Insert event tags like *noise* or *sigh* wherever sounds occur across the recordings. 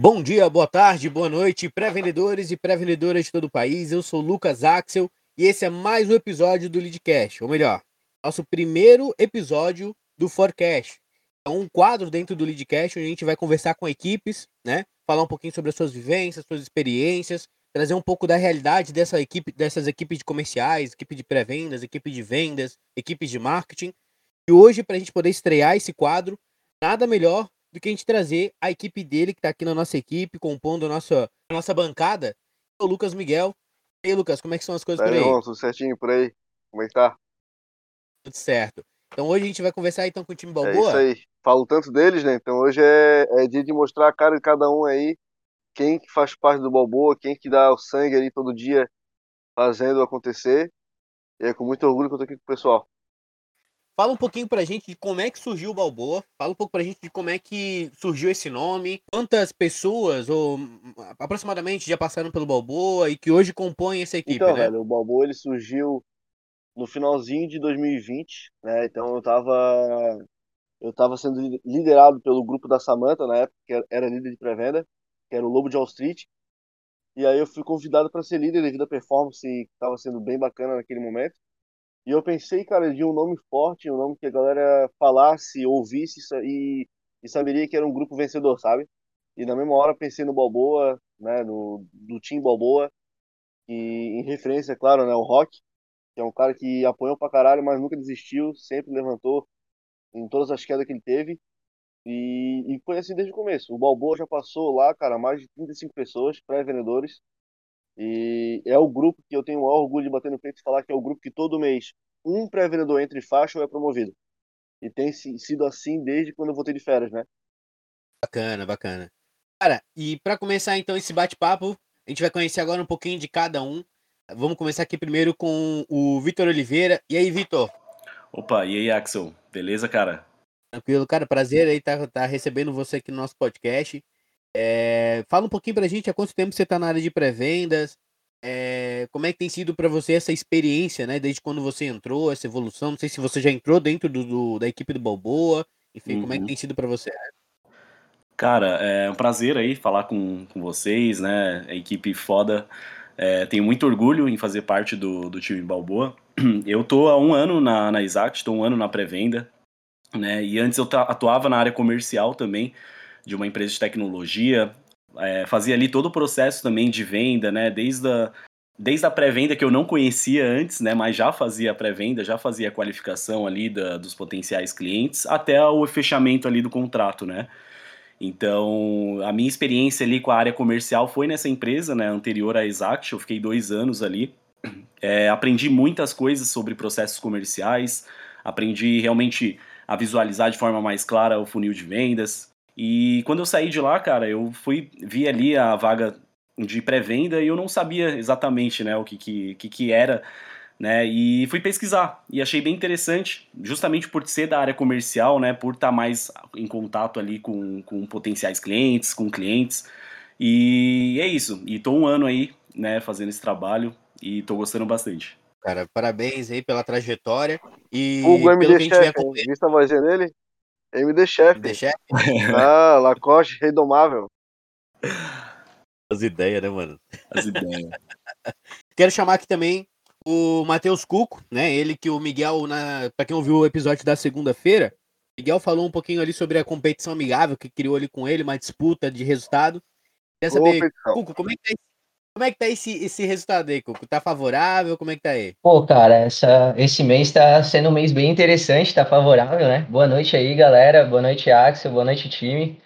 Bom dia, boa tarde, boa noite, pré-vendedores e pré-vendedoras de todo o país. Eu sou Lucas Axel e esse é mais um episódio do Leadcast, ou melhor, nosso primeiro episódio do Forecast. É um quadro dentro do Leadcast onde a gente vai conversar com equipes, né? Falar um pouquinho sobre as suas vivências, suas experiências, trazer um pouco da realidade dessa equipe, dessas equipes de comerciais, equipe de pré-vendas, equipe de vendas, equipes de marketing. E hoje, para a gente poder estrear esse quadro, nada melhor do que a gente trazer a equipe dele, que está aqui na nossa equipe, compondo a nossa, a nossa bancada, o Lucas Miguel. E aí, Lucas, como é que são as coisas Tá por aí? bom, tudo certinho por aí? Como é que tá? Tudo certo. Então hoje a gente vai conversar então com o time É Balboa. isso aí. Falo tanto deles, né? Então hoje é, é dia de mostrar a cara de cada um aí, quem que faz parte do Balboa, quem que dá o sangue ali todo dia fazendo acontecer. E é com muito orgulho que eu tô aqui com o pessoal. Fala um pouquinho pra gente de como é que surgiu o Balboa. Fala um pouco pra gente de como é que surgiu esse nome. Quantas pessoas, ou hum, aproximadamente, já passaram pelo Balboa e que hoje compõem essa equipe, Então, né? velho, o Balboa ele surgiu no finalzinho de 2020, né? Então eu tava eu tava sendo li- liderado pelo grupo da Samantha na época, que era- era líder de pré-venda, que era o Lobo de Wall Street. E aí eu fui convidado para ser líder devido à performance que estava sendo bem bacana naquele momento. E eu pensei, cara, de um nome forte, um nome que a galera falasse, ouvisse e, e saberia que era um grupo vencedor, sabe? E na mesma hora pensei no Balboa, né, no do Team Balboa, e em referência, claro, né, o Rock, que é um cara que apoiou pra caralho, mas nunca desistiu, sempre levantou em todas as quedas que ele teve. E, e foi assim desde o começo. O Balboa já passou lá, cara, mais de 35 pessoas, pré-vendedores. E é o grupo que eu tenho o maior orgulho de bater no peito e falar que é o grupo que todo mês um pré-vendedor entra em faixa ou é promovido. E tem si- sido assim desde quando eu voltei de férias, né? Bacana, bacana. Cara, e pra começar então esse bate-papo, a gente vai conhecer agora um pouquinho de cada um. Vamos começar aqui primeiro com o Vitor Oliveira. E aí, Vitor? Opa, e aí, Axel? Beleza, cara? Tranquilo, cara, prazer aí tá, tá recebendo você aqui no nosso podcast. É, fala um pouquinho pra gente há quanto tempo você tá na área de pré-vendas, é, como é que tem sido pra você essa experiência, né, desde quando você entrou, essa evolução, não sei se você já entrou dentro do, do- da equipe do Balboa, enfim, como é que Uhum. tem sido pra você? Cara, é um prazer aí falar com, com vocês, né? A equipe foda. É, tenho muito orgulho em fazer parte do, do time Balboa. *clears throat* Eu tô há um ano na, na Exact, tô um ano na pré-venda, né? E antes eu atuava na área comercial também, de uma empresa de tecnologia. É, fazia ali todo o processo também de venda, né? Desde a, desde a pré-venda que eu não conhecia antes, né? Mas já fazia a pré-venda, já fazia a qualificação ali da- dos potenciais clientes, até o fechamento ali do contrato, né? Então, a minha experiência ali com a área comercial foi nessa empresa, né, anterior à Exact, eu fiquei dois anos ali. *clears throat* É, aprendi muitas coisas sobre processos comerciais, aprendi realmente a visualizar de forma mais clara o funil de vendas. E quando eu saí de lá, cara, eu fui vi ali a vaga de pré-venda e eu não sabia exatamente, né, o que que, que, que era né? E fui pesquisar e achei bem interessante, justamente por ser da área comercial, né? Por estar mais em contato ali com, com potenciais clientes, com clientes. E é isso. E tô um ano aí, né, fazendo esse trabalho e tô gostando bastante. Cara, parabéns aí pela trajetória e Hugo pelo que a gente vem hein? acompanhando, Vista a vozinha dele? MD Chef. deixar *laughs* Ah, Lacoste, Redomável. as ideias, né, mano? As ideias. *laughs* Quero chamar aqui também o Matheus Cuco, né? Ele que o Miguel, na... para quem ouviu o episódio da segunda-feira, Miguel falou um pouquinho ali sobre a competição amigável que criou ali com ele, uma disputa de resultado. Queria saber. Cuco, como é que tá, esse... como é que tá esse, esse resultado aí, Cuco? Tá favorável? Como é que tá aí? Pô, cara, essa, esse mês tá sendo um mês bem interessante, tá favorável, né? Boa noite aí, galera. Boa noite, Axel. Boa noite, time.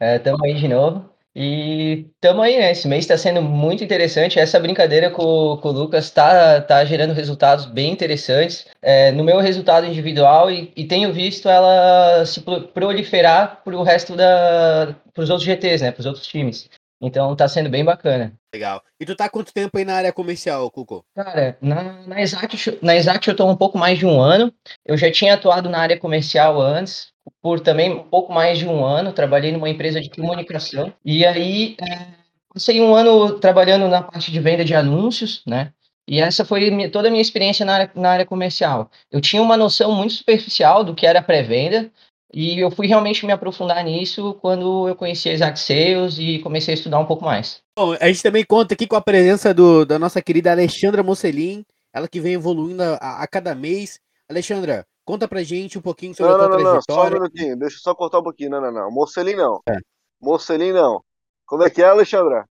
É, tamo aí de novo. E tamo aí, né? Esse mês tá sendo muito interessante. Essa brincadeira com, com o Lucas tá, tá gerando resultados bem interessantes. É, no meu resultado individual, e, e tenho visto ela se pro- proliferar pro resto da. pros outros GTs, né? Pros outros times. Então tá sendo bem bacana. Legal. E tu tá quanto tempo aí na área comercial, Cuco? Cara, na, na, Exact, na Exact eu estou um pouco mais de um ano. Eu já tinha atuado na área comercial antes, por também um pouco mais de um ano. Trabalhei numa empresa de comunicação. E aí, é, passei um ano trabalhando na parte de venda de anúncios, né? E essa foi toda a minha experiência na área, na área comercial. Eu tinha uma noção muito superficial do que era pré-venda. E eu fui realmente me aprofundar nisso quando eu conheci a Exact Sales e comecei a estudar um pouco mais. Bom, a gente também conta aqui com a presença do, da nossa querida Alexandra Mocelin, ela que vem evoluindo a, a cada mês. Alexandra, conta pra gente um pouquinho sobre não, a tua não, não, trajetória. só um minutinho, deixa eu só cortar um pouquinho. Não, não, não. Mocelin não. É. Mocelin não. Como é que é, Alexandra?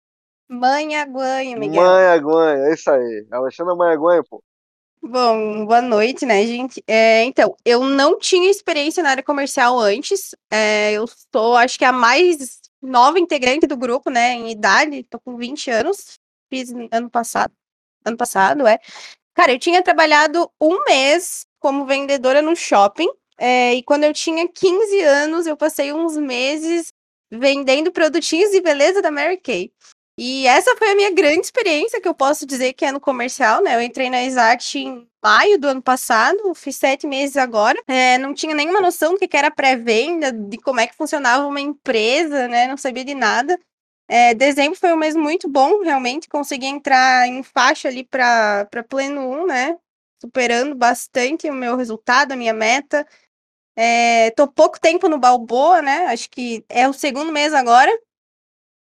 Manha Guanha, Miguel. Manha Guanha, é isso aí. Alexandra Manha Guanha, pô. Bom, boa noite, né, gente? É, então, eu não tinha experiência na área comercial antes. É, eu sou, acho que a mais nova integrante do grupo, né, em idade. Tô com 20 anos. Fiz ano passado. Ano passado, é. Cara, eu tinha trabalhado um mês como vendedora no shopping. É, e quando eu tinha 15 anos, eu passei uns meses vendendo produtinhos de beleza da Mary Kay. E essa foi a minha grande experiência, que eu posso dizer que é no comercial, né? Eu entrei na Exact em maio do ano passado, fiz sete meses agora. É, não tinha nenhuma noção do que era pré-venda, de como é que funcionava uma empresa, né? Não sabia de nada. É, dezembro foi um mês muito bom, realmente. Consegui entrar em faixa ali para pleno 1, né? Superando bastante o meu resultado, a minha meta. É, tô pouco tempo no Balboa, né? Acho que é o segundo mês agora.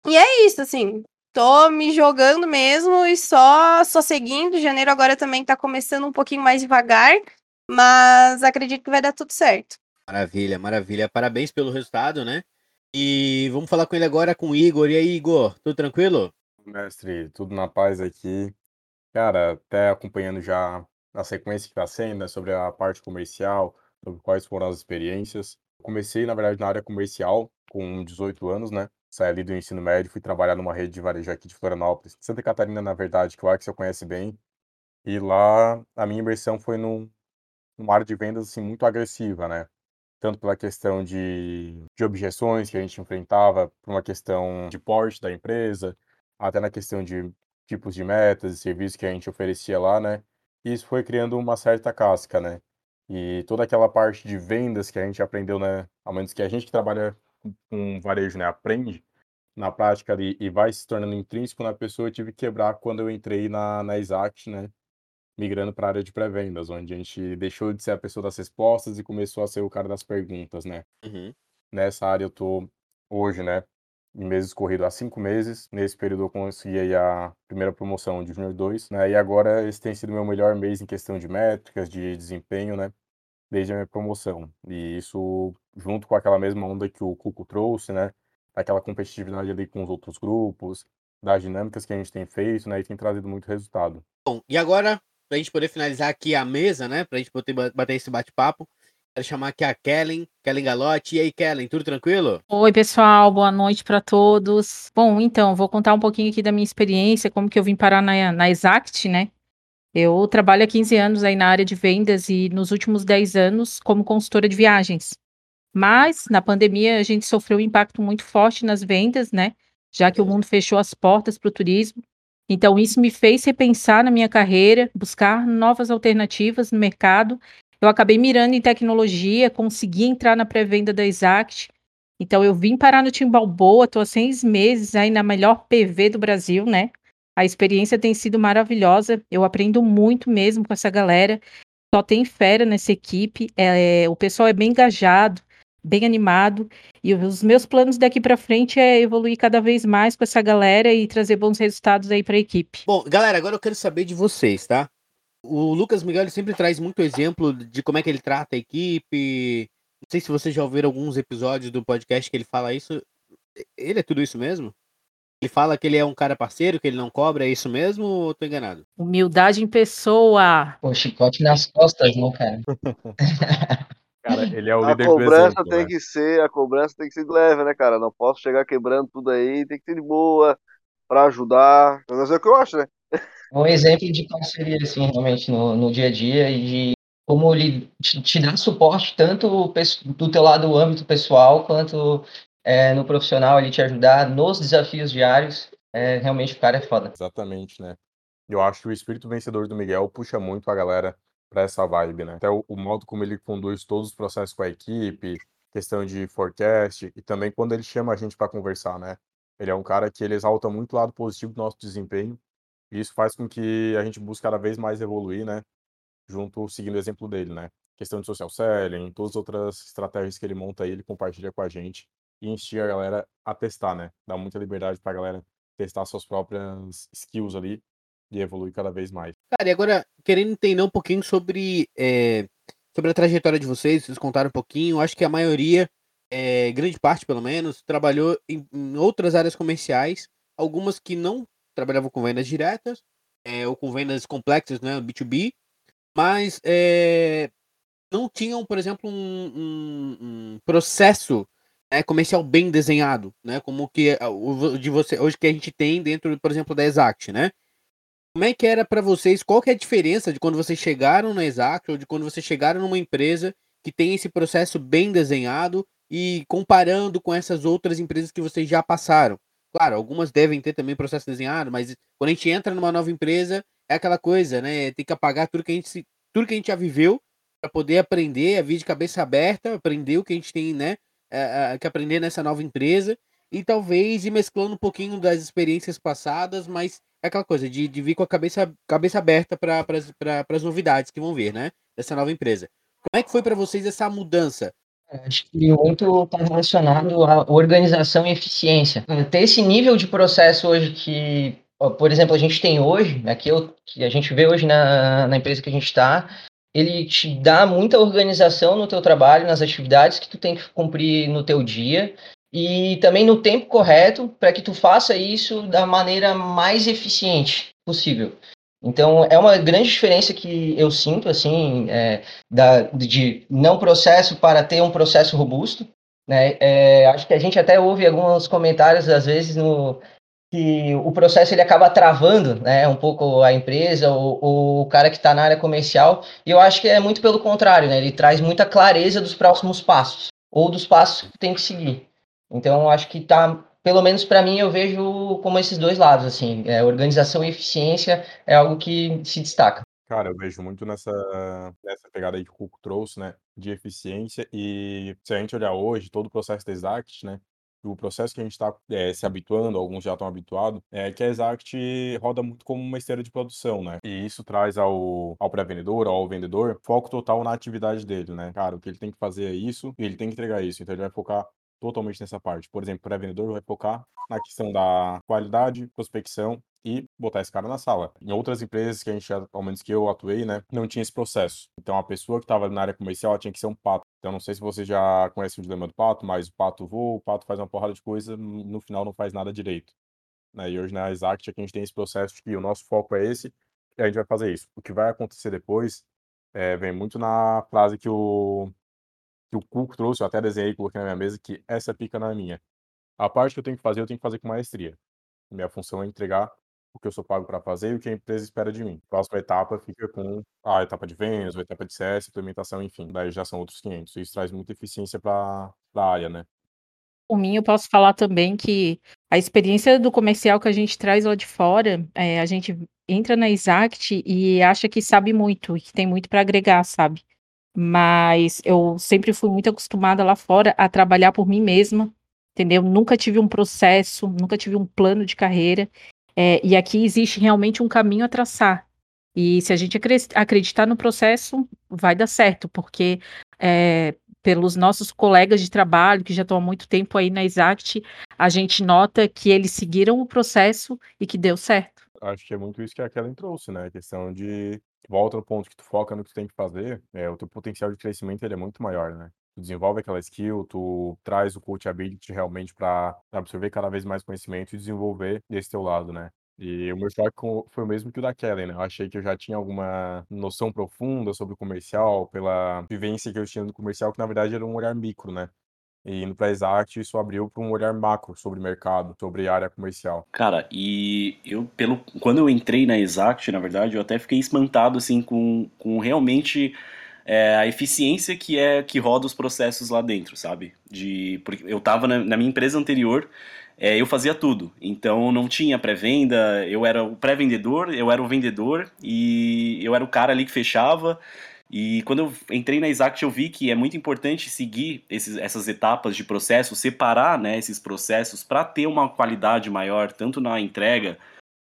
E é isso, assim tô me jogando mesmo e só só seguindo. Janeiro agora também tá começando um pouquinho mais devagar, mas acredito que vai dar tudo certo. Maravilha, maravilha. Parabéns pelo resultado, né? E vamos falar com ele agora com o Igor. E aí, Igor, tudo tranquilo? Mestre, tudo na paz aqui. Cara, até acompanhando já a sequência que está sendo, né, sobre a parte comercial, sobre quais foram as experiências. Comecei, na verdade, na área comercial com 18 anos, né? Saí ali do ensino médio, fui trabalhar numa rede de varejo aqui de Florianópolis, Santa Catarina, na verdade, que o Axel conhece bem. E lá a minha imersão foi num, numa área de vendas assim, muito agressiva, né? Tanto pela questão de, de objeções que a gente enfrentava, por uma questão de porte da empresa, até na questão de tipos de metas e serviços que a gente oferecia lá, né? Isso foi criando uma certa casca, né? E toda aquela parte de vendas que a gente aprendeu, né? Ao menos que a gente que trabalha com varejo, né, aprende na prática ali e vai se tornando intrínseco na pessoa, eu tive que quebrar quando eu entrei na, na Exact, né, migrando para a área de pré-vendas, onde a gente deixou de ser a pessoa das respostas e começou a ser o cara das perguntas, né. Uhum. Nessa área eu tô hoje, né, em meses corrido há cinco meses. Nesse período eu consegui a primeira promoção de Junior 2, né, e agora esse tem sido meu melhor mês em questão de métricas, de desempenho, né, desde a minha promoção. E isso, junto com aquela mesma onda que o Cuco trouxe, né? Aquela competitividade ali com os outros grupos, das dinâmicas que a gente tem feito, né? E tem trazido muito resultado. Bom, e agora, para a gente poder finalizar aqui a mesa, né? Para a gente poder bater esse bate-papo, quero chamar aqui a Kellen, Kellen Galotti. E aí, Kellen, tudo tranquilo? Oi, pessoal, boa noite para todos. Bom, então, vou contar um pouquinho aqui da minha experiência, como que eu vim parar na, na Exact, né? Eu trabalho há 15 anos aí na área de vendas e nos últimos 10 anos como consultora de viagens. Mas na pandemia a gente sofreu um impacto muito forte nas vendas, né? Já que o mundo fechou as portas para o turismo. Então isso me fez repensar na minha carreira, buscar novas alternativas no mercado. Eu acabei mirando em tecnologia, consegui entrar na pré-venda da Exact. Então eu vim parar no time Balboa, estou há seis meses aí na melhor PV do Brasil, né? A experiência tem sido maravilhosa. Eu aprendo muito mesmo com essa galera. Só tem fera nessa equipe. É, o pessoal é bem engajado, bem animado. E os meus planos daqui para frente é evoluir cada vez mais com essa galera e trazer bons resultados aí para a equipe. Bom, galera, agora eu quero saber de vocês, tá? O Lucas Miguel sempre traz muito exemplo de como é que ele trata a equipe. Não sei se vocês já ouviram alguns episódios do podcast que ele fala isso. Ele é tudo isso mesmo? Ele fala que ele é um cara parceiro, que ele não cobra, é isso mesmo ou tô enganado? Humildade em pessoa. O chicote nas costas, né, cara? *laughs* cara, ele é o a líder cobrança do exemplo, tem né? que ser, a cobrança tem que ser de leve, né, cara? Não posso chegar quebrando tudo aí, tem que ser de boa, pra ajudar. Mas é o que eu acho, né? Um exemplo de parceria, assim, realmente, no, no dia a dia e de como ele te, te dá suporte tanto do teu lado, do âmbito pessoal, quanto é, no profissional, ele te ajudar nos desafios diários. É, realmente o cara é foda. Exatamente, né? Eu acho que o espírito vencedor do Miguel puxa muito a galera para essa vibe, né? Até o, o, modo como ele conduz todos os processos com a equipe, questão de forecast e também quando ele chama a gente para conversar, né? Ele é um cara que ele exalta muito o lado positivo do nosso desempenho e isso faz com que a gente busque cada vez mais evoluir, né? Junto, seguindo o exemplo dele, né? questão de social selling, todas as outras estratégias que ele monta aí, ele compartilha com a gente e instiga a galera a testar, né? Dá muita liberdade pra galera testar suas próprias skills ali e evoluir cada vez mais. Cara, e agora, querendo entender um pouquinho sobre, é, sobre a trajetória de vocês, vocês contaram um pouquinho, acho que a maioria, é, grande parte pelo menos, trabalhou em, em, outras áreas comerciais, algumas que não trabalhavam com vendas diretas, é, ou com vendas complexas, né, B2B, mas não tinham, por exemplo, um, um, um processo né, comercial bem desenhado, né, como que o de você hoje que a gente tem dentro, por exemplo, da Exact, né? Como é que era para vocês? Qual que é a diferença de quando vocês chegaram na Exact ou de quando vocês chegaram numa empresa que tem esse processo bem desenhado e comparando com essas outras empresas que vocês já passaram? Claro, algumas devem ter também processo desenhado, mas quando a gente entra numa nova empresa, é aquela coisa, né? Tem que apagar tudo que a gente, tudo que a gente já viveu para poder aprender, a vir de cabeça aberta, aprender o que a gente tem, né? É, é, que aprender nessa nova empresa e talvez ir mesclando um pouquinho das experiências passadas, mas é aquela coisa de, de vir com a cabeça, cabeça aberta para pra, as novidades que vão vir, né? Dessa nova empresa. Como é que foi para vocês essa mudança? Acho que muito está relacionado à organização e eficiência. Ter esse nível de processo hoje que, por exemplo, a gente tem hoje, aqui eu, que a gente vê hoje na, na empresa que a gente está, ele te dá muita organização no teu trabalho, nas atividades que tu tem que cumprir no teu dia e também no tempo correto para que tu faça isso da maneira mais eficiente possível. Então é uma grande diferença que eu sinto assim é, da, de não processo para ter um processo robusto. Né? É, acho que a gente até ouve alguns comentários às vezes no que o processo ele acaba travando né, um pouco a empresa ou, o cara que está na área comercial. E eu acho que é muito pelo contrário, né? ele traz muita clareza dos próximos passos ou dos passos que tem que seguir. Então eu acho que está pelo menos para mim, eu vejo como esses dois lados, assim, é, organização e eficiência é algo que se destaca. Cara, eu vejo muito nessa, nessa pegada aí que o Cuco trouxe, né, de eficiência, e se a gente olhar hoje, todo o processo da Exact, né, o processo que a gente está é, se habituando, alguns já estão habituados, é que a Exact roda muito como uma esteira de produção, né? E isso traz ao, ao pré-vendedor, ao vendedor, foco total na atividade dele, né? Cara, o que ele tem que fazer é isso ele tem que entregar isso. Então ele vai focar totalmente nessa parte. Por exemplo, o pré-vendedor vai focar na questão da qualidade, prospecção e botar esse cara na sala. Em outras empresas que a gente, ao menos que eu atuei, né, não tinha esse processo. Então a pessoa que estava na área comercial tinha que ser um pato. Então não sei se você já conhece o dilema do pato, mas o pato voa, o pato faz uma porrada de coisa, no final não faz nada direito. Né? E hoje na Exact a gente tem esse processo de que o nosso foco é esse e a gente vai fazer isso. O que vai acontecer depois é, vem muito na frase que o que o Cuco trouxe, eu até desenhei e coloquei na minha mesa, que essa pica não é minha. A parte que eu tenho que fazer, eu tenho que fazer com maestria. Minha função é entregar o que eu sou pago para fazer e o que a empresa espera de mim. A próxima etapa fica com a etapa de vendas, a etapa de CS, implementação, enfim. Daí já são outros 500. Isso traz muita eficiência para a área, né? Por mim, eu posso falar também que a experiência do comercial que a gente traz lá de fora, é, a gente entra na Exact e acha que sabe muito, que tem muito para agregar, sabe? Mas eu sempre fui muito acostumada lá fora a trabalhar por mim mesma, entendeu? Nunca tive um processo, nunca tive um plano de carreira. É, e aqui existe realmente um caminho a traçar. E se a gente acreditar no processo, vai dar certo, porque é, pelos nossos colegas de trabalho, que já estão há muito tempo aí na Exact, a gente nota que eles seguiram o processo e que deu certo. Acho que é muito isso que a Kellen trouxe, né? A questão de volta no ponto que tu foca no que tu tem que fazer, é, o teu potencial de crescimento ele é muito maior, né? Tu desenvolve aquela skill, tu traz o coachability realmente para absorver cada vez mais conhecimento e desenvolver desse teu lado, né? E o meu choque foi o mesmo que o da Kellen, né? Eu achei que eu já tinha alguma noção profunda sobre o comercial, pela vivência que eu tinha no comercial, que na verdade era um olhar micro, né? E indo para Exact, isso abriu para um olhar macro sobre mercado, sobre área comercial. Cara, e eu, pelo quando eu entrei na Exact, na verdade, eu até fiquei espantado assim com, com realmente é, a eficiência que é que roda os processos lá dentro, sabe? De, porque eu estava na, na, minha empresa anterior, é, eu fazia tudo. Então não tinha pré-venda, eu era o pré-vendedor, eu era o vendedor e eu era o cara ali que fechava. E quando eu entrei na Exact, eu vi que é muito importante seguir esses, essas etapas de processo, separar né, esses processos para ter uma qualidade maior, tanto na entrega,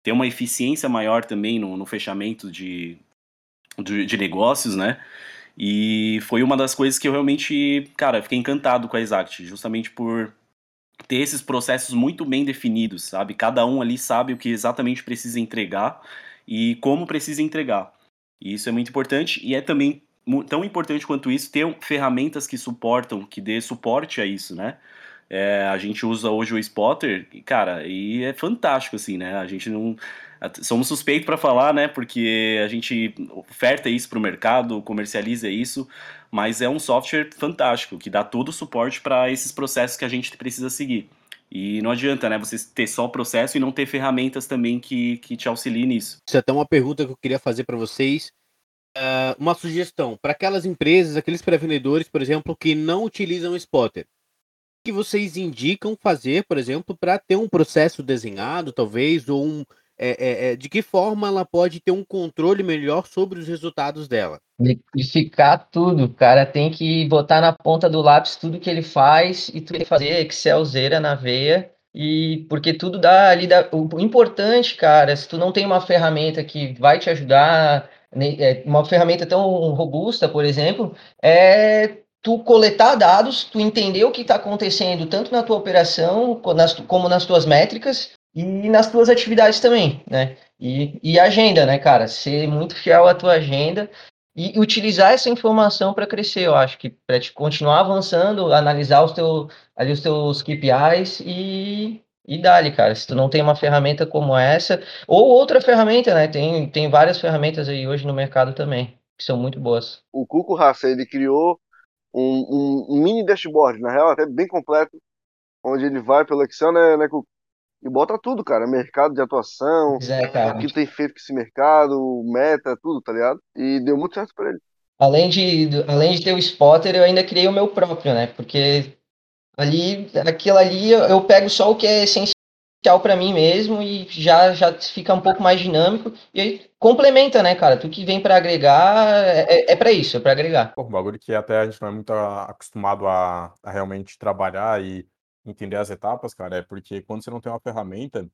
ter uma eficiência maior também no, no fechamento de, de, de negócios, né? E foi uma das coisas que eu realmente, cara, fiquei encantado com a Exact, justamente por ter esses processos muito bem definidos, sabe? Cada um ali sabe o que exatamente precisa entregar e como precisa entregar. E isso é muito importante e é também tão importante quanto isso ter ferramentas que suportam, que dê suporte a isso, né? É, a gente usa hoje o Spotter, cara, e é fantástico, assim, né? A gente não. Somos suspeitos para falar, né? Porque a gente oferta isso para o mercado, comercializa isso, mas é um software fantástico que dá todo o suporte para esses processos que a gente precisa seguir. E não adianta, né? Você ter só o processo e não ter ferramentas também que, que te auxiliem nisso. Isso é até uma pergunta que eu queria fazer para vocês. Uh, uma sugestão para aquelas empresas, aqueles pré-vendedores, por exemplo, que não utilizam o Spotter que vocês indicam fazer, por exemplo, para ter um processo desenhado, talvez, ou um, é, é, é, de que forma ela pode ter um controle melhor sobre os resultados dela? Metrificar tudo, o cara tem que botar na ponta do lápis tudo que ele faz e tudo que fazer Excelzeira na veia e porque tudo dá ali dá, o importante, cara, se tu não tem uma ferramenta que vai te ajudar, é, uma ferramenta tão robusta, por exemplo, é tu coletar dados, tu entender o que está acontecendo tanto na tua operação como nas tuas métricas e nas tuas atividades também, né? E, e agenda, né, cara? Ser muito fiel à tua agenda e utilizar essa informação para crescer, eu acho que para te continuar avançando, analisar os, teu, ali os teus KPIs e, e dali, cara. Se tu não tem uma ferramenta como essa, ou outra ferramenta, né? Tem, tem várias ferramentas aí hoje no mercado também, que são muito boas. O Cuco Raça, ele criou um, um, mini dashboard, na real, até bem completo, onde ele vai pelo Excel, né, né e bota tudo, cara, mercado de atuação, é, o que tem feito com esse mercado, meta, tudo, tá ligado? E deu muito certo para ele. Além de, além de ter o spotter, eu ainda criei o meu próprio, né? Porque ali, aquilo ali, eu pego só o que é essencial para mim mesmo e já, já fica um pouco mais dinâmico. E aí complementa, né, cara? Tu que vem para agregar, é, é, é para isso, é para agregar. Pô, um bagulho que até a gente não é muito acostumado a, a realmente trabalhar e entender as etapas, cara, é porque quando você não tem uma ferramenta,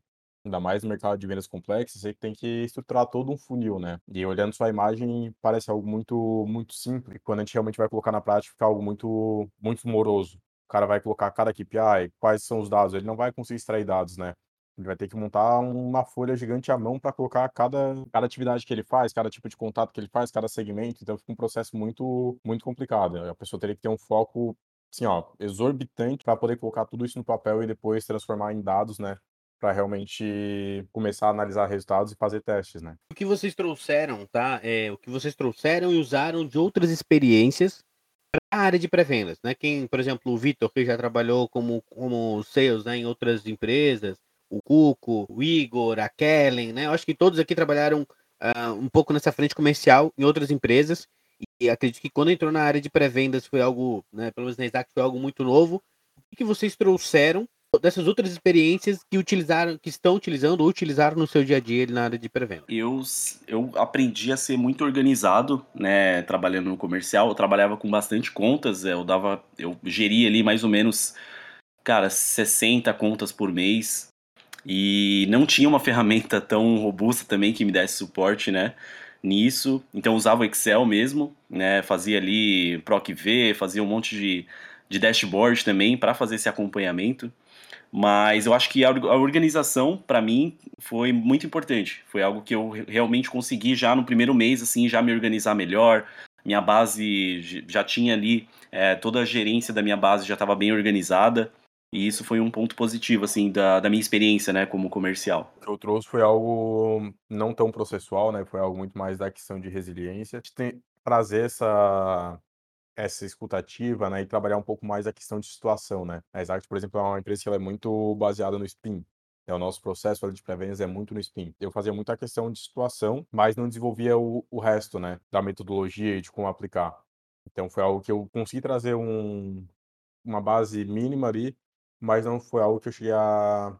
ainda mais no mercado de vendas complexas, você tem que estruturar todo um funil, né? E olhando sua imagem, parece algo muito muito simples. Quando a gente realmente vai colocar na prática, fica algo muito muito moroso cara vai colocar cada KPI, quais são os dados, ele não vai conseguir extrair dados, né? Ele vai ter que montar uma folha gigante à mão para colocar cada, cada atividade que ele faz, cada tipo de contato que ele faz, cada segmento. Então fica um processo muito, muito complicado. A pessoa teria que ter um foco, assim, ó, exorbitante para poder colocar tudo isso no papel e depois transformar em dados, né? Para realmente começar a analisar resultados e fazer testes, né? O que vocês trouxeram, tá? É, o que vocês trouxeram e usaram de outras experiências a área de pré-vendas, né? Quem, por exemplo, o Vitor, que já trabalhou como, como sales né, em outras empresas, o Cuco, o Igor, a Kellen, né? Eu acho que todos aqui trabalharam uh, um pouco nessa frente comercial em outras empresas. E acredito que quando entrou na área de pré-vendas foi algo, né, pelo menos na Isaac, foi algo muito novo. O que vocês trouxeram dessas outras experiências que utilizaram, que estão utilizando ou utilizaram no seu dia a dia na área de pré-venda? Eu, eu aprendi a ser muito organizado, né, trabalhando no comercial. Eu trabalhava com bastante contas, eu dava, eu geria ali mais ou menos, cara, 60 contas por mês. E não tinha uma *laughs* ferramenta tão robusta também que me desse suporte, né? Nisso. Então usava o Excel mesmo, né? Fazia ali PROC-V, fazia um monte de, de dashboard também para fazer esse acompanhamento. Mas eu acho que a, organização, para mim, foi muito importante. Foi algo que eu realmente consegui já no primeiro mês, assim, já me organizar melhor. Minha base já tinha ali, é, toda a gerência da minha base já estava bem organizada. E isso foi um ponto positivo, assim, da, da minha experiência, né, como comercial. O que eu trouxe foi algo não tão processual, né, foi algo muito mais da questão de resiliência. A gente tem trazer essa, essa escutativa, né, e trabalhar um pouco mais a questão de situação, né. A Exact, por exemplo, é uma empresa que é muito baseada no SPIN. É, o nosso processo de pré-vendas é muito no SPIN. Eu fazia muita questão de situação, mas não desenvolvia o, o resto, né, da metodologia e de como aplicar. Então foi algo que eu consegui trazer um, uma base mínima ali mas não foi algo que eu cheguei a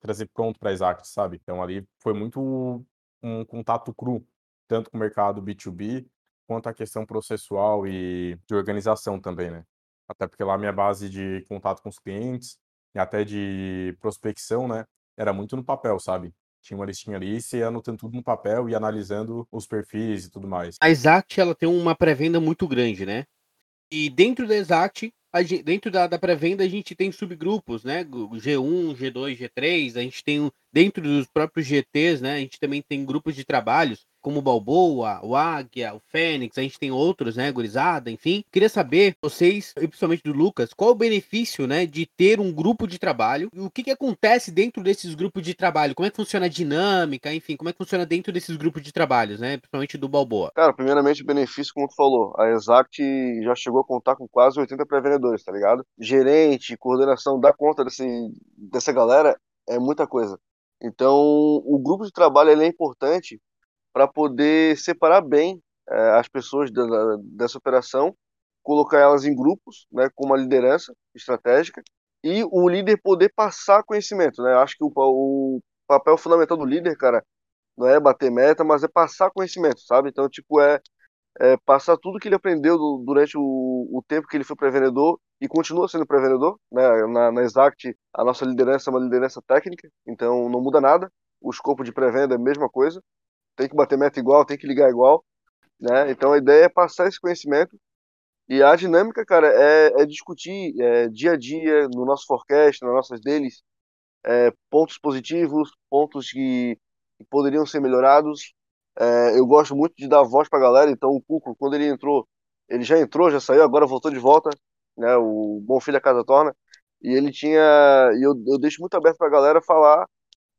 trazer pronto para Exact, sabe? Então ali foi muito um contato cru, tanto com o mercado B2B, quanto a questão processual e de organização também, né? Até porque lá a minha base de contato com os clientes e até de prospecção, né, era muito no papel, sabe? Tinha uma listinha ali, você ia anotando tudo no papel e analisando os perfis e tudo mais. A Exact, ela tem uma pré-venda muito grande, né? E dentro da Exact, gente, dentro da, da pré-venda, a gente tem subgrupos, né? G1, G2, G3, a gente tem dentro dos próprios GTs, né? A gente também tem grupos de trabalhos como o Balboa, o Águia, o Fênix, a gente tem outros, né, gurizada, enfim. Queria saber, vocês, e principalmente do Lucas, qual o benefício, né, de ter um grupo de trabalho e o que, que acontece dentro desses grupos de trabalho? Como é que funciona a dinâmica, enfim, como é que funciona dentro desses grupos de trabalhos, né, principalmente do Balboa? Cara, primeiramente, o benefício, como tu falou, a Exact já chegou a contar com quase 80 pré-vendedores, tá ligado? Gerente, coordenação, dar conta desse, dessa galera é muita coisa. Então, o grupo de trabalho é importante para poder separar bem é, as pessoas da, dessa operação, colocar elas em grupos, né, com uma liderança estratégica e o líder poder passar conhecimento, né? Acho que o, o papel fundamental do líder, cara, não é bater meta, mas é passar conhecimento, sabe? Então, tipo, é, é passar tudo que ele aprendeu do, durante o, o, tempo que ele foi pré-vendedor e continua sendo pré-vendedor, né? Na, na Exact, a nossa liderança é uma liderança técnica, então não muda nada. O escopo de pré-venda é a mesma coisa tem que bater meta igual, tem que ligar igual, né? Então a ideia é passar esse conhecimento e a dinâmica, cara, é, é discutir é, dia a dia no nosso forecast, nas nossas deles, é, pontos positivos, pontos que, que poderiam ser melhorados. É, eu gosto muito de dar voz para a galera, então o Cuco, quando ele entrou, ele já entrou, já saiu, agora voltou de volta, né? O Bom Filho a Casa Torna. E ele tinha. E eu, eu deixo muito aberto para a galera falar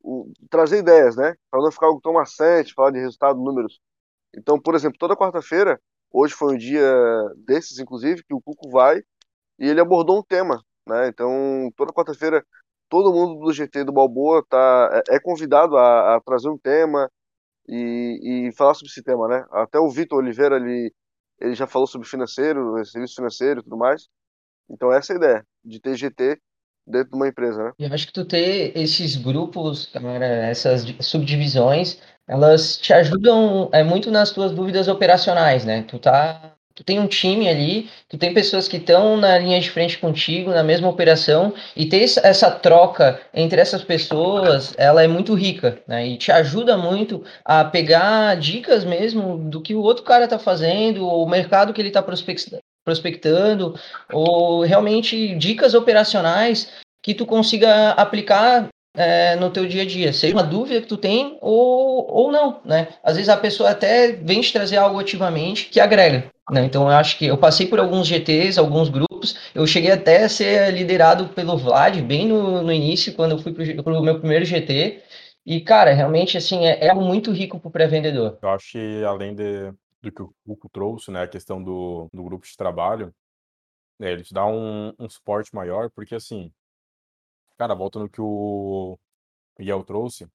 o, trazer ideias, né? Para não ficar algo tão maçante, falar de resultado, números. Então, por exemplo, toda quarta-feira, hoje foi um dia desses, inclusive, que o Cuco vai e ele abordou um tema, né? Então, toda quarta-feira, todo mundo do GT do Balboa tá, é, é convidado a, a, trazer um tema e, e, falar sobre esse tema, né? Até o Vitor Oliveira, ele, ele já falou sobre financeiro, serviço financeiro e tudo mais. Então, essa é a ideia, de ter GT dentro de uma empresa, né? Eu acho que tu ter esses grupos, cara, essas subdivisões, elas te ajudam é, muito nas tuas dúvidas operacionais, né? Tu tá tu tem um time ali, tu tem pessoas que estão na linha de frente contigo, na mesma operação, e ter essa troca entre essas pessoas, ela é muito rica, né? E te ajuda muito a pegar dicas mesmo do que o outro cara tá fazendo, o mercado que ele tá prospectando ou realmente dicas operacionais que tu consiga aplicar é, no teu dia a dia, seja uma dúvida que tu tem ou, ou não, né? Às vezes a pessoa até vem te trazer algo ativamente que agrega, né? Então eu acho que eu passei por alguns GTs, alguns grupos, eu cheguei até a ser liderado pelo Vlad bem no, no início, quando eu fui para o meu primeiro GT, e cara, realmente assim, é, é algo muito rico para o pré-vendedor. Eu acho que além de, do que o Cuco trouxe, né, a questão do, do grupo de trabalho, né, ele te dá um, um suporte maior, porque assim, cara, volta no que o Miguel trouxe,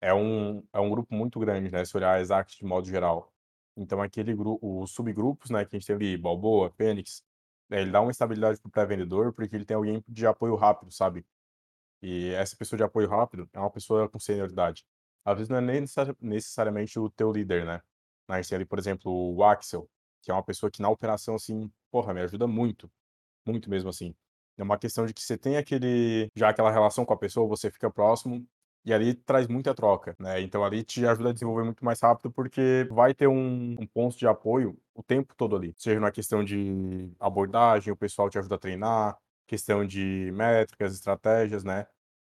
é um, é um grupo muito grande, né, se olhar a Exact de modo geral. Então, aquele grupo, os subgrupos, né, que a gente ali, Balboa, Fênix, né, ele dá uma estabilidade para o pré-vendedor, porque ele tem alguém de apoio rápido, sabe? E essa pessoa de apoio rápido é uma pessoa com senioridade. Às vezes não é nem necessariamente o teu líder, né? Gente tem ali, por exemplo, o Axel, que é uma pessoa que na operação, assim, porra, me ajuda muito. Muito mesmo, assim. É uma questão de que você tem aquele, já aquela relação com a pessoa, você fica próximo, e ali traz muita troca, né? Então ali te ajuda a desenvolver muito mais rápido porque vai ter um, um, ponto de apoio o tempo todo ali. Seja na questão de abordagem, o pessoal te ajuda a treinar, questão de métricas, estratégias, né?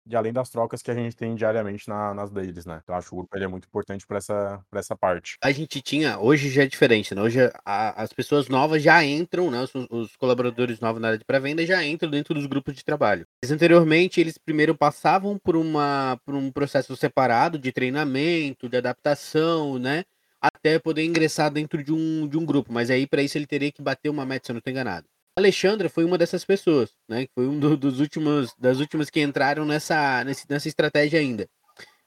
E além das trocas que a gente tem diariamente na, nas dailies, né? Então acho que o grupo ele é muito importante para essa, essa parte. A gente tinha, hoje já é diferente, né? Hoje a, as pessoas novas já entram, né? Os, os colaboradores novos na área de pré-venda já entram dentro dos grupos de trabalho. Mas anteriormente eles primeiro passavam por, uma, por um processo separado de treinamento, de adaptação, né? Até poder ingressar dentro de um, de um grupo. Mas aí para isso ele teria que bater uma meta, se eu não estou enganado. Alexandra foi uma dessas pessoas, né? Foi um do, dos últimos, das últimas que entraram nessa, nessa estratégia ainda.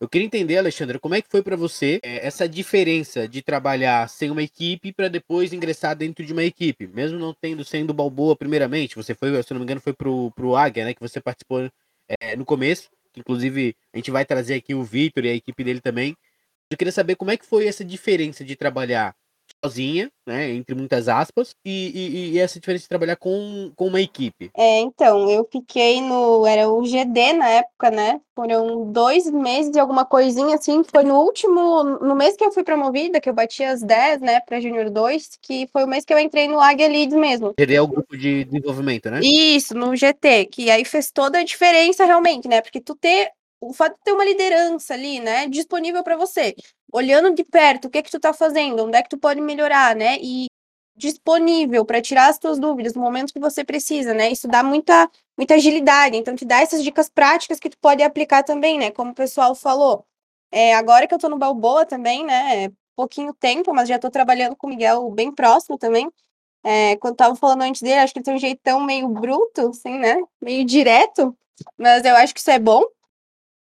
Eu queria entender, Alexandra, como é que foi para você é, essa diferença de trabalhar sem uma equipe para depois ingressar dentro de uma equipe, mesmo não tendo sendo Balboa primeiramente. Você foi, se não me engano, foi pro, pro Águia, né? Que você participou é, no começo. Inclusive, a gente vai trazer aqui o Vitor e a equipe dele também. Eu queria saber como é que foi essa diferença de trabalhar sozinha, né, entre muitas aspas, e, e, e, essa diferença de trabalhar com, com uma equipe? É, então, eu fiquei no, era o GD na época, né, foram dois meses e alguma coisinha assim, foi no último, no mês que eu fui promovida, que eu bati as 10, né, para Júnior 2, que foi o mês que eu entrei no Águia Leads mesmo. GD é o grupo de desenvolvimento, né? Isso, no GT, que aí fez toda a diferença realmente, né, porque tu ter o fato de ter uma liderança ali, né, disponível para você, olhando de perto, o que é que tu tá fazendo, onde é que tu pode melhorar, né, e disponível para tirar as tuas dúvidas no momento que você precisa, né, isso dá muita, muita agilidade, então te dá essas dicas práticas que tu pode aplicar também, né, como o pessoal falou, é, agora que eu tô no Balboa também, né, é pouquinho tempo, mas já tô trabalhando com o Miguel bem próximo também, é, quando tava falando antes dele, acho que ele tem um jeitão meio bruto, assim, né, meio direto, mas eu acho que isso é bom,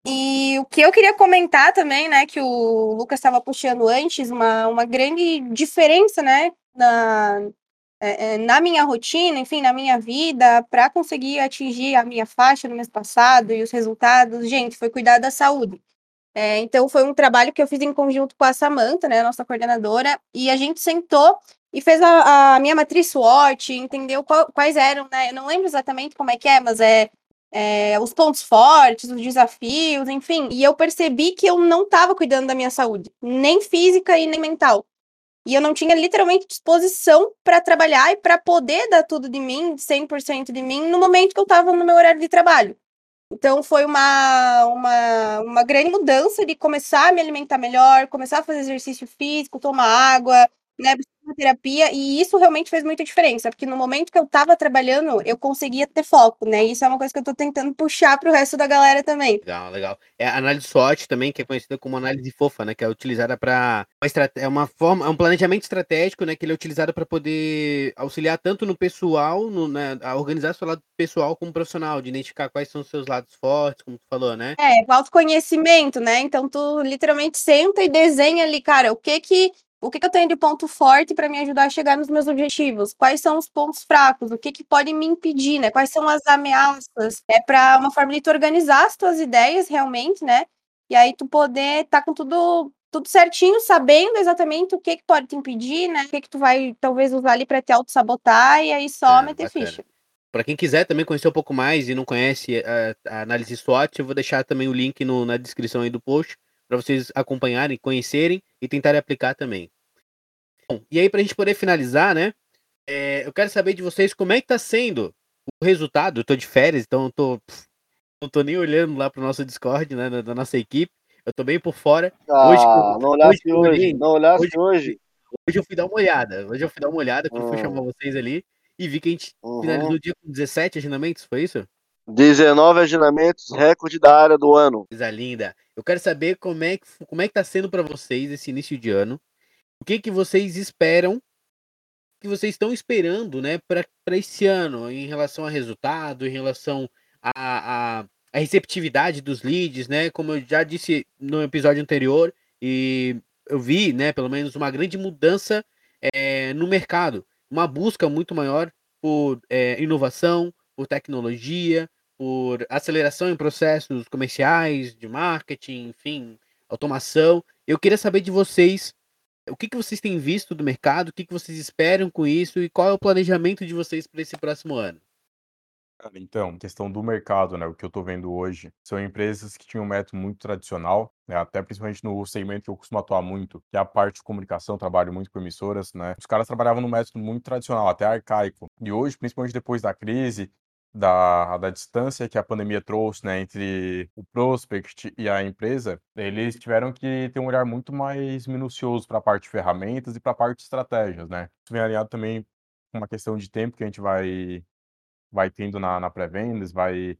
e o que eu queria comentar também, né, que o Lucas estava puxando antes, uma, uma grande diferença, né, na, é, é, na minha rotina, enfim, na minha vida, para conseguir atingir a minha faixa no mês passado e os resultados, gente, foi cuidar da saúde. É, então, foi um trabalho que eu fiz em conjunto com a Samanta, né, nossa coordenadora, e a gente sentou e fez a, a minha matriz SWOT, entendeu qual, quais eram, né, eu não lembro exatamente como é que é, mas é é, os pontos fortes, os desafios, enfim. E eu percebi que eu não estava cuidando da minha saúde, nem física e nem mental. E eu não tinha literalmente disposição para trabalhar e para poder dar tudo de mim, 100% de mim, no momento que eu estava no meu horário de trabalho. Então foi uma, uma, uma grande mudança de começar a me alimentar melhor, começar a fazer exercício físico, tomar água, né, terapia, e isso realmente fez muita diferença, porque no momento que eu estava trabalhando, eu conseguia ter foco, né? Isso é uma coisa que eu estou tentando puxar para o resto da galera também. Legal, legal. É a análise SWOT também, que é conhecida como análise fofa, né? Que é utilizada para é uma forma, é um planejamento estratégico, né? Que ele é utilizado para poder auxiliar tanto no pessoal, no, né, a organizar seu lado pessoal como profissional, de identificar quais são os seus lados fortes, como tu falou, né? É, autoconhecimento, né? Então tu literalmente senta e desenha ali, cara, o que que o que, que eu tenho de ponto forte para me ajudar a chegar nos meus objetivos? Quais são os pontos fracos? O que, que pode me impedir, né? Quais são as ameaças? É para uma forma de tu organizar as tuas ideias realmente, né? E aí tu poder estar tá com tudo tudo certinho, sabendo exatamente o que, que pode te impedir, né? O que, que tu vai talvez usar ali para te auto-sabotar e aí só é, meter bacana. ficha. Para quem quiser também conhecer um pouco mais e não conhece a, a análise SWOT, eu vou deixar também o link no, na descrição aí do post para vocês acompanharem, conhecerem e tentarem aplicar também. Bom, e aí, para a gente poder finalizar, né? É, eu quero saber de vocês como é que tá sendo o resultado. Eu tô de férias, então eu tô, não tô nem olhando lá pro nosso Discord, né? Da, da nossa equipe. Eu tô bem por fora. Ah, hoje, não olhasse hoje, hoje, não olhasse hoje, hoje. Hoje eu fui dar uma olhada. Hoje eu fui dar uma olhada quando uhum. fui chamar vocês ali e vi que a gente uhum. finalizou o dia com 17 agendamentos, foi isso? 19 agendamentos, recorde da área do ano. Coisa linda. Eu quero saber como é que, como é que tá sendo para vocês esse início de ano. O que que vocês esperam, que vocês estão esperando, né, para esse ano, em relação a resultado, em relação a, a, a, receptividade dos leads, né? Como eu já disse no episódio anterior, e eu vi, né, pelo menos uma grande mudança é, no mercado, uma busca muito maior por é, inovação, por tecnologia, por aceleração em processos comerciais, de marketing, enfim, automação. Eu queria saber de vocês o que, que vocês têm visto do mercado, o que, que vocês esperam com isso e qual é o planejamento de vocês para esse próximo ano. Então, questão do mercado, né? O que eu estou vendo hoje são empresas que tinham um método muito tradicional, né? Até principalmente no segmento que eu costumo atuar muito, que é a parte de comunicação, trabalho muito com emissoras, né? Os caras trabalhavam num método muito tradicional, até arcaico. E hoje, principalmente depois da crise, da, da distância que a pandemia trouxe, né, entre o prospect e a empresa, eles tiveram que ter um olhar muito mais minucioso para a parte de ferramentas e para a parte de estratégias, né. Isso vem alinhado também com uma questão de tempo que a gente vai vai tendo na, na pré-vendas, vai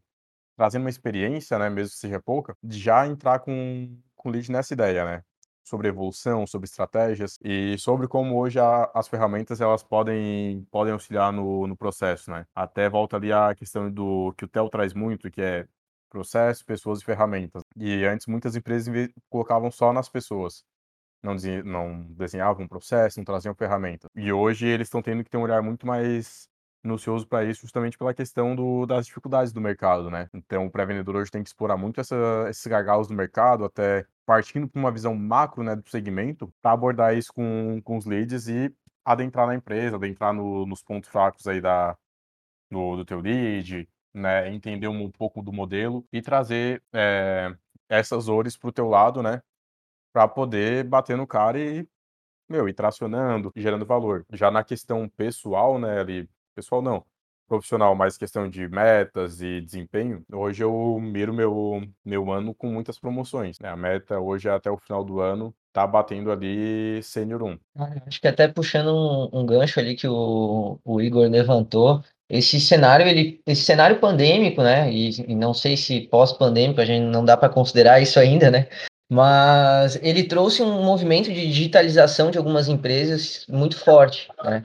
trazendo uma experiência, né, mesmo que seja pouca, de já entrar com, com lead nessa ideia, né sobre evolução, sobre estratégias e sobre como hoje a, as ferramentas elas podem, podem auxiliar no, no processo, né? Até volta ali a questão do que o Tel traz muito, que é processo, pessoas e ferramentas. E antes muitas empresas colocavam só nas pessoas. Não, não desenhavam um processo, não traziam ferramenta. E hoje eles estão tendo que ter um olhar muito mais minucioso para isso, justamente pela questão do, das dificuldades do mercado, né? Então, o pré-vendedor hoje tem que explorar muito essa, esses gargalos do mercado, até partindo para uma visão macro né, do segmento, para abordar isso com, com os leads e adentrar na empresa, adentrar no, nos pontos fracos aí da, do, do teu lead, né, entender um, um pouco do modelo e trazer é, essas dores para o teu lado, né, para poder bater no cara e, meu, ir tracionando, gerando valor. Já na questão pessoal, né, ali, pessoal não, profissional, mais questão de metas e desempenho, hoje eu miro meu, meu ano com muitas promoções. Né? A meta hoje é até o final do ano tá batendo ali Sênior 1. Ah, acho que até puxando um, um gancho ali que o, o Igor levantou, esse cenário, ele, esse cenário pandêmico, né? E, e não sei se pós-pandêmico, a gente não dá para considerar isso ainda, né? Mas ele trouxe um movimento de digitalização de algumas empresas muito forte, né?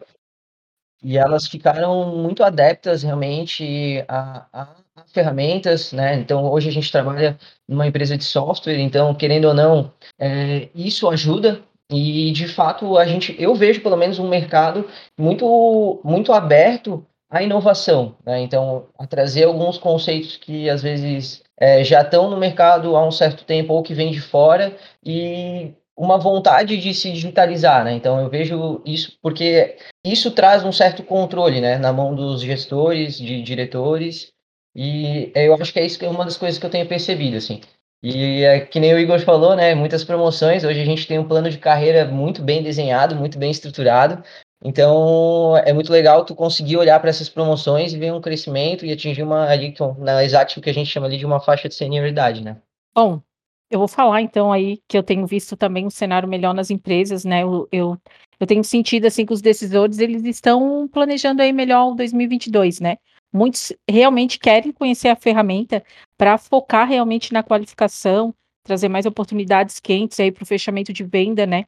E elas ficaram muito adeptas realmente a, a, ferramentas, né? Então, hoje a gente trabalha numa empresa de software, então, querendo ou não, é, isso ajuda. E, de fato, a gente, eu vejo pelo menos um mercado muito, muito aberto à inovação, né? Então, a trazer alguns conceitos que, às vezes, é, já estão no mercado há um certo tempo ou que vêm de fora e uma vontade de se digitalizar, né? Então eu vejo isso porque isso traz um certo controle, né, na mão dos gestores, de diretores, e eu acho que é isso que é uma das coisas que eu tenho percebido, assim. E é que nem o Igor falou, né, muitas promoções, hoje a gente tem um plano de carreira muito bem desenhado, muito bem estruturado, então é muito legal tu conseguir olhar para essas promoções e ver um crescimento e atingir uma ali, na Exact, o que a gente chama ali de uma faixa de senioridade, né. Bom, eu vou falar então aí que eu tenho visto também um cenário melhor nas empresas, né? Eu, eu, eu tenho sentido assim que os decisores eles estão planejando aí melhor o 2022, né? Muitos realmente querem conhecer a ferramenta para focar realmente na qualificação, trazer mais oportunidades quentes aí para o fechamento de venda, né?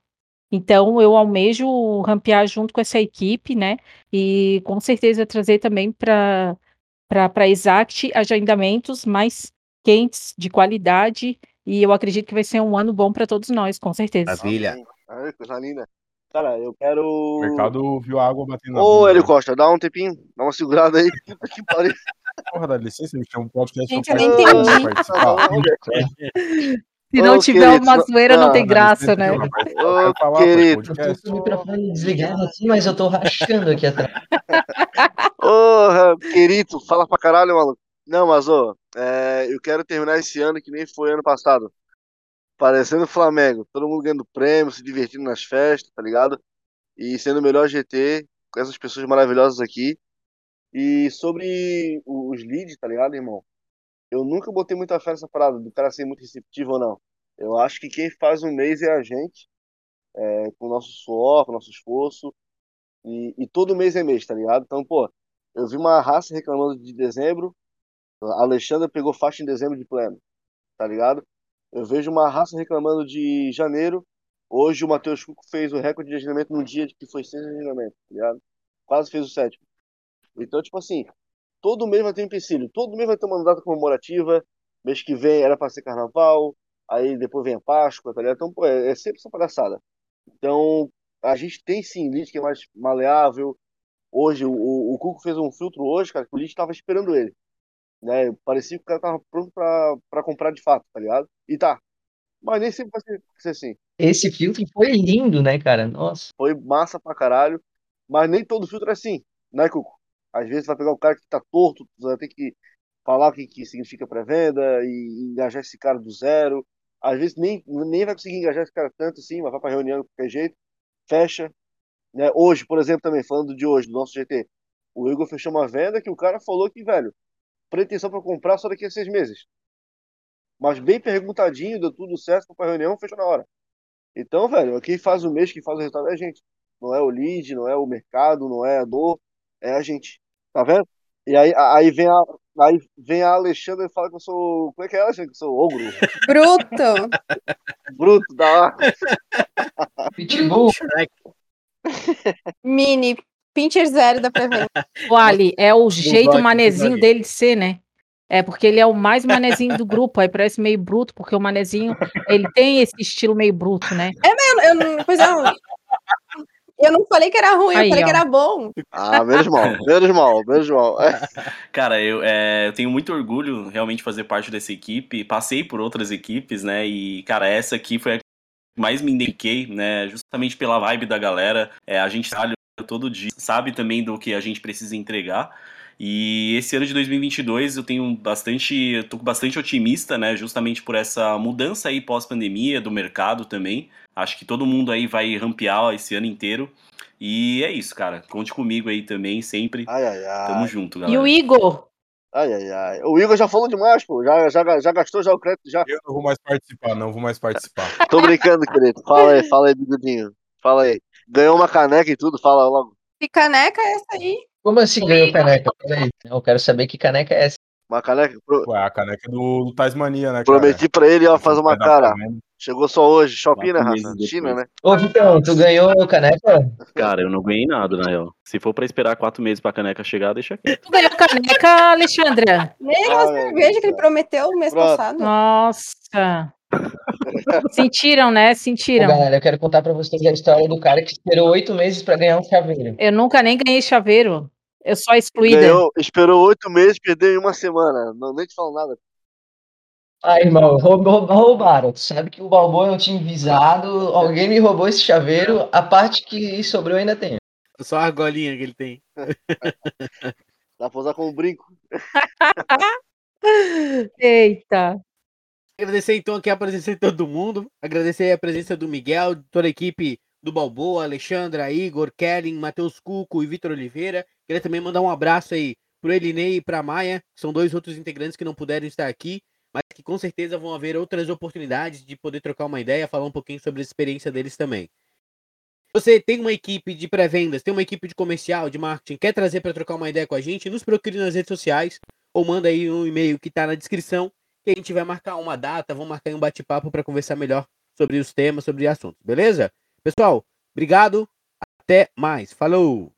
Então eu almejo rampear junto com essa equipe, né? E com certeza trazer também para para Exact agendamentos mais quentes, de qualidade e eu acredito que vai ser um ano bom para todos nós, com certeza. Maravilha. Ai, coisa linda. Cara, eu quero. O mercado viu a água batendo Ô, Hélio Costa, dá um tempinho, dá uma segurada aí. *laughs* Puta que pariu. Porra, dá licença, me chama um podcast. Gente, eu nem entendi. Se não Ô, tiver querido, uma zoeira, não não, tem graça, né? Ô, querido. Eu tô com o microfone desligado aqui, mas eu tô rachando aqui atrás. Ô, querido, fala pra caralho, maluco. Não, mas, ô, é, eu quero terminar esse ano que nem foi ano passado. Parecendo Flamengo. Todo mundo ganhando prêmio, se divertindo nas festas, tá ligado? E sendo o melhor GT com essas pessoas maravilhosas aqui. E sobre os leads, tá ligado, irmão? Eu nunca botei muita fé nessa parada do cara ser muito receptivo ou não. Eu acho que quem faz um mês é a gente, é, com o nosso suor, com o nosso esforço. E, e todo mês é mês, tá ligado? Então, pô, eu vi uma raça reclamando de dezembro, a Alexandra pegou faixa em dezembro de pleno, tá ligado? Eu vejo uma raça reclamando de janeiro. Hoje o Matheus Cuco fez o recorde de agendamento num dia que foi seis agendamentos, tá ligado? Quase fez o sétimo. Então, tipo assim, todo mês vai ter um empecilho, todo mês vai ter uma data comemorativa. Mês que vem era para ser carnaval, aí depois vem a Páscoa, tá ligado? Então, pô, é, é sempre essa palhaçada. Então, a gente tem sim lead que é mais maleável. Hoje, o, o Cuco fez um filtro hoje, cara, que o lead tava esperando ele né? Parecia que o cara tava pronto pra, pra comprar de fato, tá ligado? E tá. Mas nem sempre vai ser, assim. Esse filtro foi lindo, né, cara? Nossa. Foi massa pra caralho. Mas nem todo filtro é assim, né, Cuco? Às vezes vai pegar o cara que tá torto, vai ter que falar o que, que significa pré-venda e engajar esse cara do zero. Às vezes nem, nem vai conseguir engajar esse cara tanto assim, mas vai pra reunião de qualquer jeito, fecha. Né? Hoje, por exemplo, também, falando de hoje, do nosso GT, o Igor fechou uma venda que o cara falou que, velho, pretensão para comprar só daqui a seis meses. Mas bem perguntadinho, deu tudo certo, foi pra reunião, fechou na hora. Então, velho, quem faz o mês, quem faz o resultado é a gente. Não é o lead, não é o mercado, não é a dor, é a gente. Tá vendo? E aí, aí vem a, aí vem a Alexandra e fala que eu sou. Como é que é, Alexandra? Que eu sou ogro. Bruto! *laughs* Bruto, da. *laughs* Pitbull. Mini. Pincher zero da pré-venda. O *laughs* Ali, é o jeito manezinho dele de ser, né? É porque ele é o mais manezinho do grupo, aí parece meio bruto, porque o manezinho, ele tem esse estilo meio bruto, né? Eu, eu, pois é, Eu não falei que era ruim, Aí, eu falei ó. que era bom. Ah, menos mal, menos mal, menos mal. *laughs* Cara, eu, é, eu tenho muito orgulho realmente de fazer parte dessa equipe. Passei por outras equipes, né? E, cara, essa aqui foi a que mais me identifiquei, né? Justamente pela vibe da galera. É, a gente trabalha todo dia, sabe também do que a gente precisa entregar. E esse ano de 2022 eu tenho bastante, eu tô bastante otimista, né? Justamente por essa mudança aí pós-pandemia do mercado também. Acho que todo mundo aí vai rampear esse ano inteiro. E é isso, cara. Conte comigo aí também, sempre. Ai, ai, ai. Tamo junto, E galera. o Igor? Ai, ai, ai. O Igor já falou demais, pô. Já, já, já gastou já o crédito, já. Eu não vou mais participar, não vou mais participar. *laughs* Tô brincando, querido. Fala aí, fala aí, bigodinho. Fala aí. Ganhou uma caneca e tudo, fala logo. Que caneca é essa aí? Como assim ganhou caneca? Peraí. Eu quero saber que caneca é essa. Uma caneca. Pro- Ué, a caneca do, do Tasmania, né, cara? Prometi pra ele, ó, faz uma cara. Chegou só hoje. Shopping, né, raça? China, né? Ô, Vitão, tu ganhou caneca? Cara, eu não ganhei nada, na real. Se for pra esperar quatro meses pra caneca chegar, deixa quieto. Tu ganhou caneca, Alexandra? Nem a Ai, meu cerveja que ele prometeu mês Pronto. passado. Nossa. Sentiram, né? Ô, Sentiram. galera, eu quero contar pra vocês a história do cara que esperou oito meses pra ganhar um chaveiro. Eu nunca nem ganhei chaveiro. Eu sou a excluída. Ganhou, esperou oito meses, perdeu em uma semana. Não, nem te falo nada. Ah, irmão, roubou- roubaram. Tu sabe que o Balboa é um time visado. Alguém me roubou esse chaveiro. A parte que sobrou eu ainda tenho. Só a argolinha que ele tem. *laughs* Dá pra usar como brinco. *laughs* Eita. Agradecer então aqui a presença de todo mundo. Agradecer a presença do Miguel, de toda a equipe do Balboa, Alexandra, Igor, Kellen, Matheus Cuco e Vitor Oliveira. Queria também mandar um abraço aí pro Elinei e pra Maia, que são dois outros integrantes que não puderam estar aqui, mas que com certeza vão haver outras oportunidades de poder trocar uma ideia, falar um pouquinho sobre a experiência deles também. Você tem uma equipe de pré-vendas, tem uma equipe de comercial, de marketing, quer trazer para trocar uma ideia com a gente, nos procure nas redes sociais ou manda aí um e-mail que está na descrição que a gente vai marcar uma data, vamos marcar um bate-papo para conversar melhor sobre os temas, sobre assuntos, beleza? Pessoal, obrigado, até mais, falou!